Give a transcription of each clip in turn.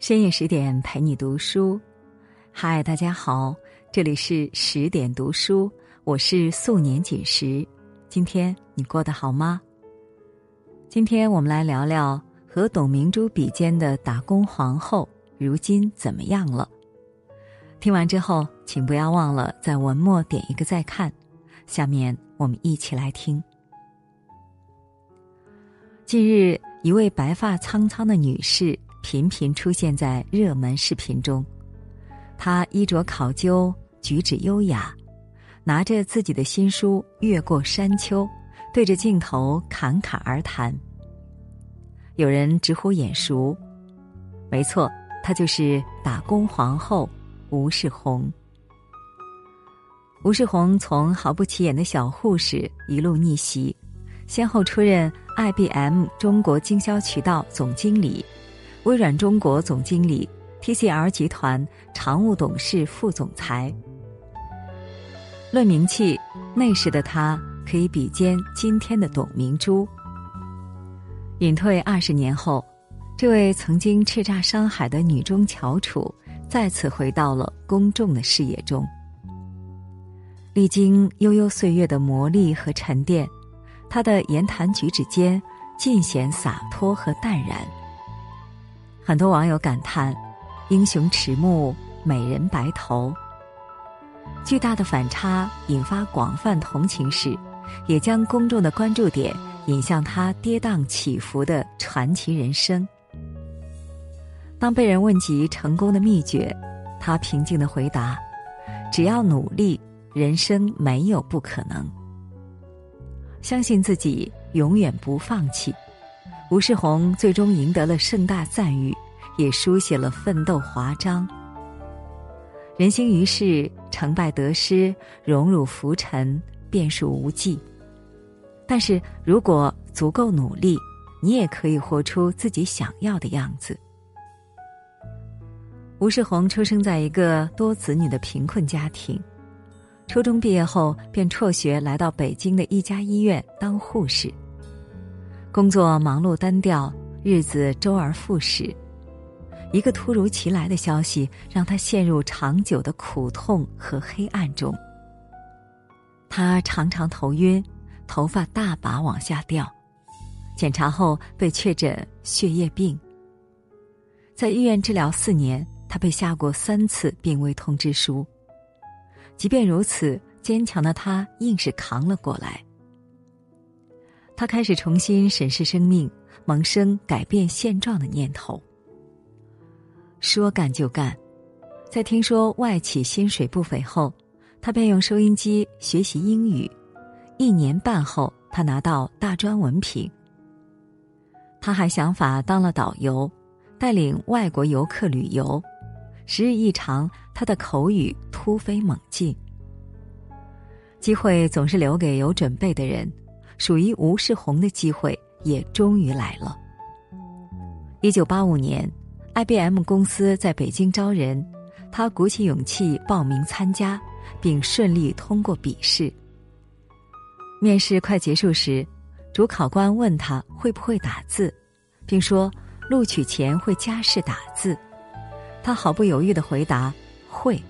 深夜十点陪你读书，嗨，大家好，这里是十点读书，我是素年锦时。今天你过得好吗？今天我们来聊聊和董明珠比肩的打工皇后，如今怎么样了？听完之后，请不要忘了在文末点一个再看。下面我们一起来听。近日，一位白发苍苍的女士。频频出现在热门视频中，他衣着考究，举止优雅，拿着自己的新书《越过山丘》，对着镜头侃侃而谈。有人直呼眼熟，没错，她就是打工皇后吴世红。吴世红从毫不起眼的小护士一路逆袭，先后出任 IBM 中国经销渠道总经理。微软中国总经理，TCL 集团常务董事、副总裁。论名气，那时的他可以比肩今天的董明珠。隐退二十年后，这位曾经叱咤商海的女中翘楚，再次回到了公众的视野中。历经悠悠岁月的磨砺和沉淀，她的言谈举止间尽显洒脱和淡然。很多网友感叹：“英雄迟暮，美人白头。”巨大的反差引发广泛同情时，也将公众的关注点引向他跌宕起伏的传奇人生。当被人问及成功的秘诀，他平静的回答：“只要努力，人生没有不可能。相信自己，永远不放弃。”吴世红最终赢得了盛大赞誉，也书写了奋斗华章。人生于世，成败得失、荣辱浮沉，变数无忌。但是如果足够努力，你也可以活出自己想要的样子。吴世红出生在一个多子女的贫困家庭，初中毕业后便辍学来到北京的一家医院当护士。工作忙碌单调，日子周而复始。一个突如其来的消息让他陷入长久的苦痛和黑暗中。他常常头晕，头发大把往下掉。检查后被确诊血液病。在医院治疗四年，他被下过三次病危通知书。即便如此，坚强的他硬是扛了过来。他开始重新审视生命，萌生改变现状的念头。说干就干，在听说外企薪水不菲后，他便用收音机学习英语。一年半后，他拿到大专文凭。他还想法当了导游，带领外国游客旅游。时日一长，他的口语突飞猛进。机会总是留给有准备的人。属于吴世红的机会也终于来了。一九八五年，IBM 公司在北京招人，他鼓起勇气报名参加，并顺利通过笔试。面试快结束时，主考官问他会不会打字，并说录取前会加试打字。他毫不犹豫的回答：“会。”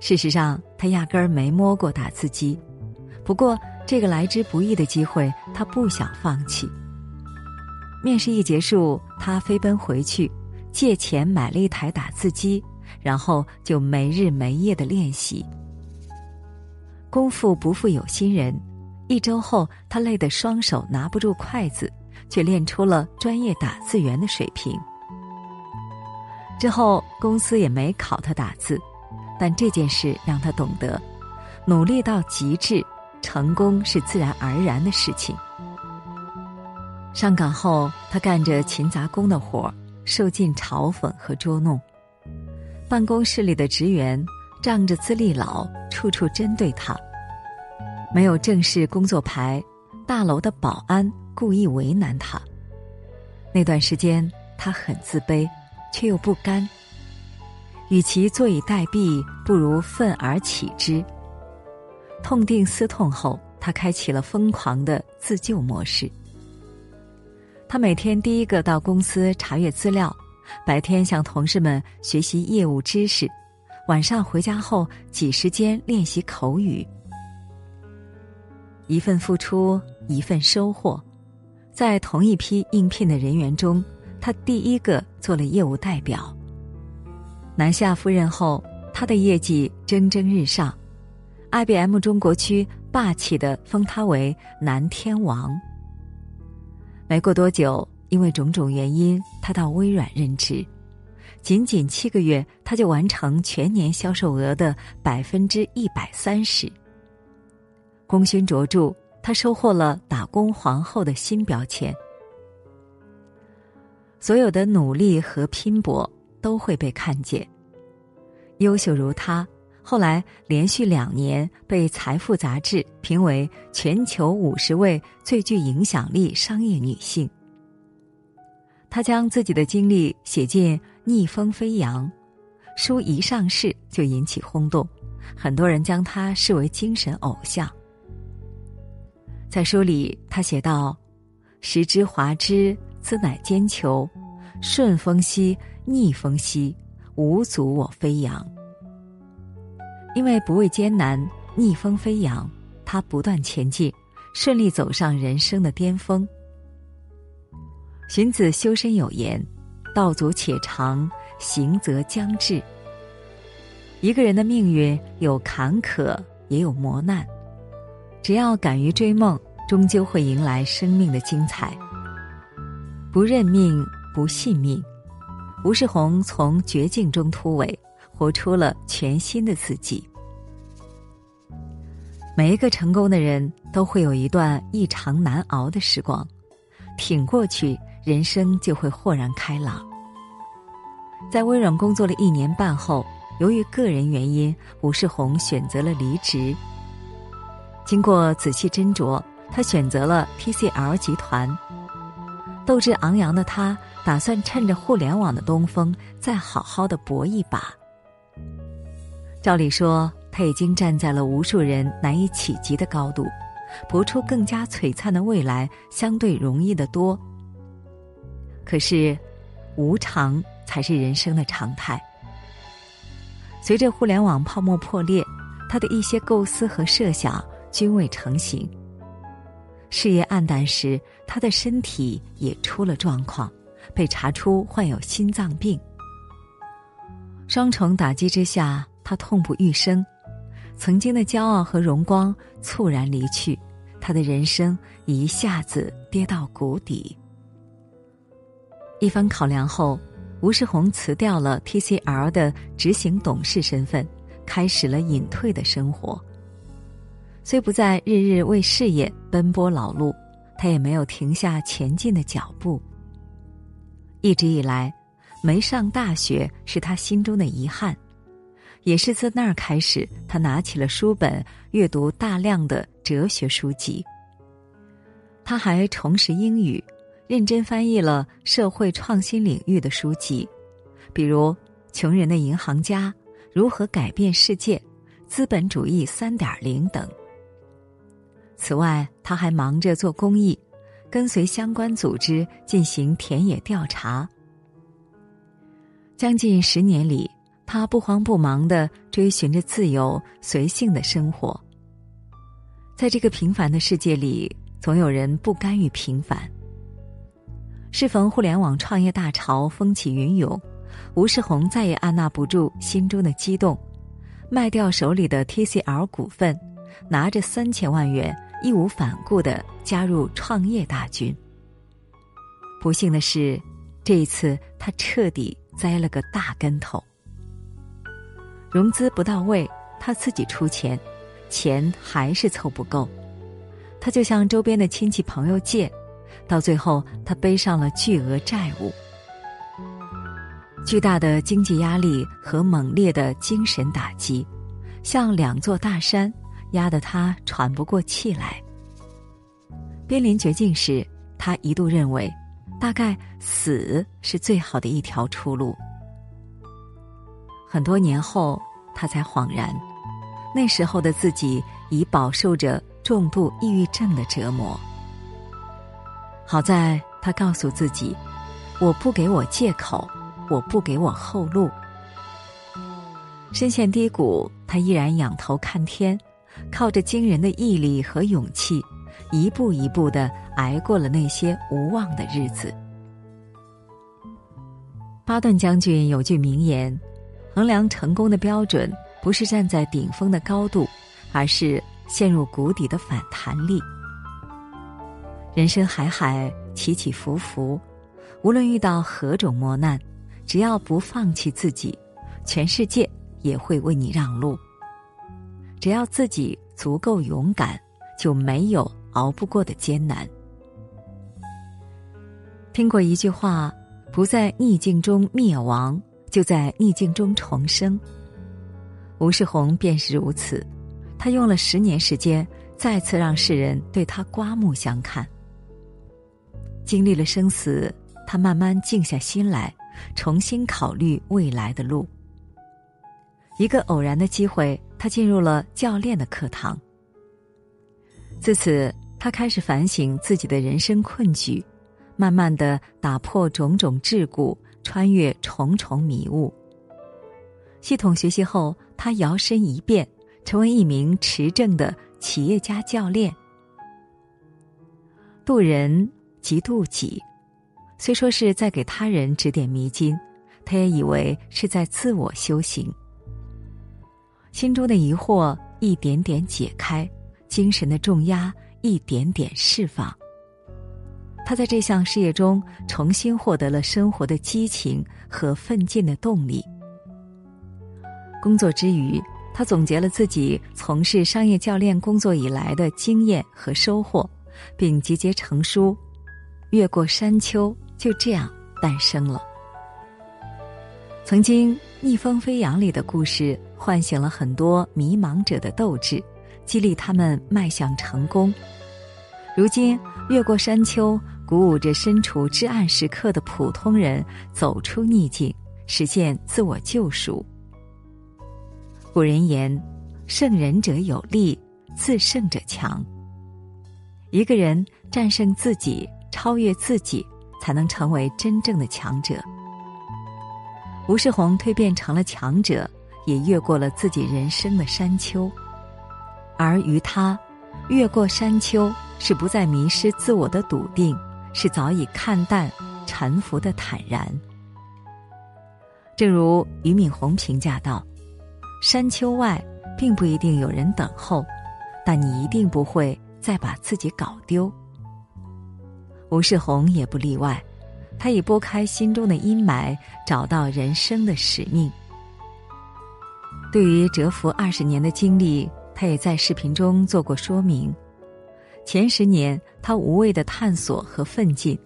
事实上，他压根儿没摸过打字机。不过，这个来之不易的机会，他不想放弃。面试一结束，他飞奔回去，借钱买了一台打字机，然后就没日没夜的练习。功夫不负有心人，一周后，他累得双手拿不住筷子，却练出了专业打字员的水平。之后，公司也没考他打字，但这件事让他懂得，努力到极致。成功是自然而然的事情。上岗后，他干着勤杂工的活受尽嘲讽和捉弄。办公室里的职员仗着资历老，处处针对他。没有正式工作牌，大楼的保安故意为难他。那段时间，他很自卑，却又不甘。与其坐以待毙，不如奋而起之。痛定思痛后，他开启了疯狂的自救模式。他每天第一个到公司查阅资料，白天向同事们学习业务知识，晚上回家后挤时间练习口语。一份付出，一份收获。在同一批应聘的人员中，他第一个做了业务代表。南下赴任后，他的业绩蒸蒸日上，IBM 中国区霸气的封他为“南天王”。没过多久，因为种种原因，他到微软任职。仅仅七个月，他就完成全年销售额的百分之一百三十。功勋卓著，他收获了“打工皇后”的新标签。所有的努力和拼搏都会被看见。优秀如他，后来连续两年被《财富》杂志评为全球五十位最具影响力商业女性。她将自己的经历写进《逆风飞扬》，书一上市就引起轰动，很多人将她视为精神偶像。在书里，她写道：“时之华之，兹乃坚求；顺风兮，逆风兮。”无阻我飞扬，因为不畏艰难，逆风飞扬，他不断前进，顺利走上人生的巅峰。荀子修身有言：“道阻且长，行则将至。”一个人的命运有坎坷，也有磨难，只要敢于追梦，终究会迎来生命的精彩。不认命，不信命。吴世宏从绝境中突围，活出了全新的自己。每一个成功的人都会有一段异常难熬的时光，挺过去，人生就会豁然开朗。在微软工作了一年半后，由于个人原因，吴世宏选择了离职。经过仔细斟酌，他选择了 TCL 集团。斗志昂扬的他。打算趁着互联网的东风，再好好的搏一把。照理说，他已经站在了无数人难以企及的高度，搏出更加璀璨的未来，相对容易得多。可是，无常才是人生的常态。随着互联网泡沫破裂，他的一些构思和设想均未成型。事业黯淡时，他的身体也出了状况。被查出患有心脏病，双重打击之下，他痛不欲生，曾经的骄傲和荣光猝然离去，他的人生一下子跌到谷底。一番考量后，吴世宏辞掉了 TCL 的执行董事身份，开始了隐退的生活。虽不再日日为事业奔波劳碌，他也没有停下前进的脚步。一直以来，没上大学是他心中的遗憾，也是自那儿开始，他拿起了书本，阅读大量的哲学书籍。他还重拾英语，认真翻译了社会创新领域的书籍，比如《穷人的银行家》《如何改变世界》《资本主义三点零》等。此外，他还忙着做公益。跟随相关组织进行田野调查，将近十年里，他不慌不忙的追寻着自由随性的生活。在这个平凡的世界里，总有人不甘于平凡。适逢互联网创业大潮风起云涌，吴世宏再也按捺不住心中的激动，卖掉手里的 TCL 股份，拿着三千万元。义无反顾的加入创业大军。不幸的是，这一次他彻底栽了个大跟头。融资不到位，他自己出钱，钱还是凑不够，他就向周边的亲戚朋友借，到最后他背上了巨额债务。巨大的经济压力和猛烈的精神打击，像两座大山。压得他喘不过气来。濒临绝境时，他一度认为，大概死是最好的一条出路。很多年后，他才恍然，那时候的自己已饱受着重度抑郁症的折磨。好在他告诉自己：“我不给我借口，我不给我后路。深陷低谷，他依然仰头看天，靠着惊人的毅力和勇气，一步一步的挨过了那些无望的日子。巴顿将军有句名言：“衡量成功的标准，不是站在顶峰的高度，而是陷入谷底的反弹力。”人生海海，起起伏伏，无论遇到何种磨难，只要不放弃自己，全世界也会为你让路。只要自己足够勇敢，就没有熬不过的艰难。听过一句话。不在逆境中灭亡，就在逆境中重生。吴世宏便是如此，他用了十年时间，再次让世人对他刮目相看。经历了生死，他慢慢静下心来，重新考虑未来的路。一个偶然的机会，他进入了教练的课堂。自此，他开始反省自己的人生困局。慢慢的打破种种桎梏，穿越重重迷雾。系统学习后，他摇身一变，成为一名持证的企业家教练。渡人即渡己，虽说是在给他人指点迷津，他也以为是在自我修行。心中的疑惑一点点解开，精神的重压一点点释放。他在这项事业中重新获得了生活的激情和奋进的动力。工作之余，他总结了自己从事商业教练工作以来的经验和收获，并集结成书，《越过山丘》就这样诞生了。曾经逆风飞扬里的故事，唤醒了很多迷茫者的斗志，激励他们迈向成功。如今，越过山丘。鼓舞着身处至暗时刻的普通人走出逆境，实现自我救赎。古人言：“胜人者有力，自胜者强。”一个人战胜自己，超越自己，才能成为真正的强者。吴世宏蜕变成了强者，也越过了自己人生的山丘。而于他，越过山丘是不再迷失自我的笃定。是早已看淡、沉浮的坦然。正如俞敏洪评价道：“山丘外并不一定有人等候，但你一定不会再把自己搞丢。”吴世宏也不例外，他已拨开心中的阴霾，找到人生的使命。对于蛰伏二十年的经历，他也在视频中做过说明。前十年，他无畏的探索和奋进；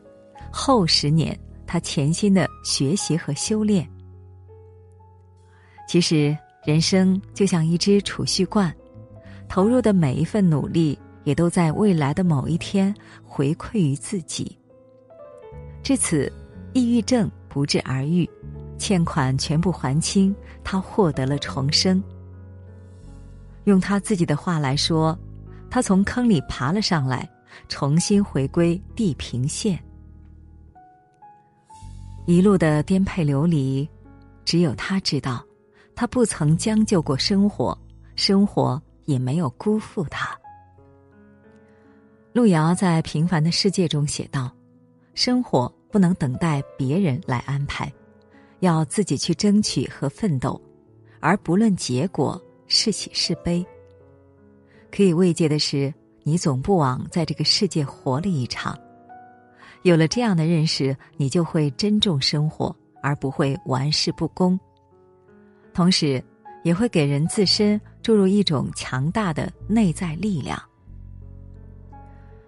后十年，他潜心的学习和修炼。其实，人生就像一只储蓄罐，投入的每一份努力，也都在未来的某一天回馈于自己。至此，抑郁症不治而愈，欠款全部还清，他获得了重生。用他自己的话来说。他从坑里爬了上来，重新回归地平线。一路的颠沛流离，只有他知道，他不曾将就过生活，生活也没有辜负他。路遥在《平凡的世界》中写道：“生活不能等待别人来安排，要自己去争取和奋斗，而不论结果是喜是悲。”可以慰藉的是，你总不枉在这个世界活了一场。有了这样的认识，你就会珍重生活，而不会玩世不恭。同时，也会给人自身注入一种强大的内在力量。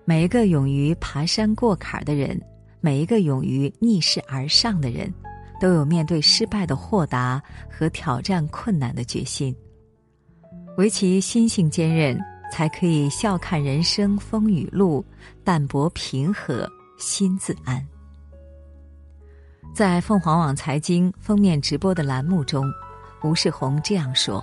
每一个勇于爬山过坎的人，每一个勇于逆势而上的人，都有面对失败的豁达和挑战困难的决心。唯其心性坚韧。才可以笑看人生风雨路，淡泊平和，心自安。在凤凰网财经封面直播的栏目中，吴世宏这样说：“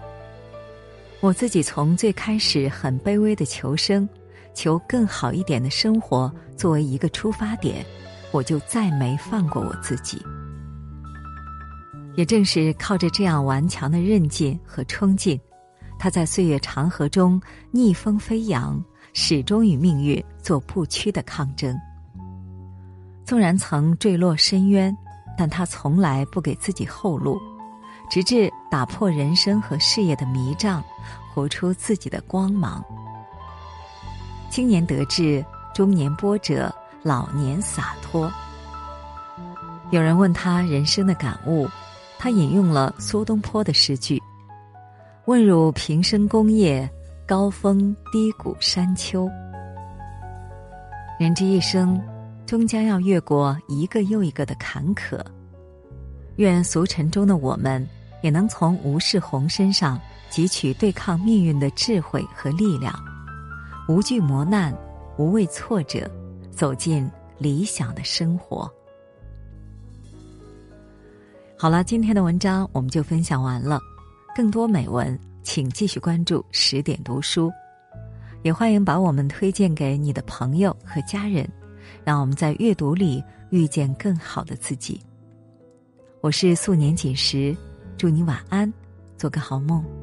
我自己从最开始很卑微的求生，求更好一点的生活作为一个出发点，我就再没放过我自己。也正是靠着这样顽强的韧劲和冲劲，他在岁月长河中逆风飞扬，始终与命运做不屈的抗争。纵然曾坠落深渊，但他从来不给自己后路，直至打破人生和事业的迷障，活出自己的光芒。青年得志，中年波折，老年洒脱。有人问他人生的感悟。他引用了苏东坡的诗句：“问汝平生功业，高峰低谷山丘。人之一生，终将要越过一个又一个的坎坷。愿俗尘中的我们，也能从吴世宏身上汲取对抗命运的智慧和力量，无惧磨难，无畏挫折，走进理想的生活。”好了，今天的文章我们就分享完了。更多美文，请继续关注十点读书，也欢迎把我们推荐给你的朋友和家人，让我们在阅读里遇见更好的自己。我是素年锦时，祝你晚安，做个好梦。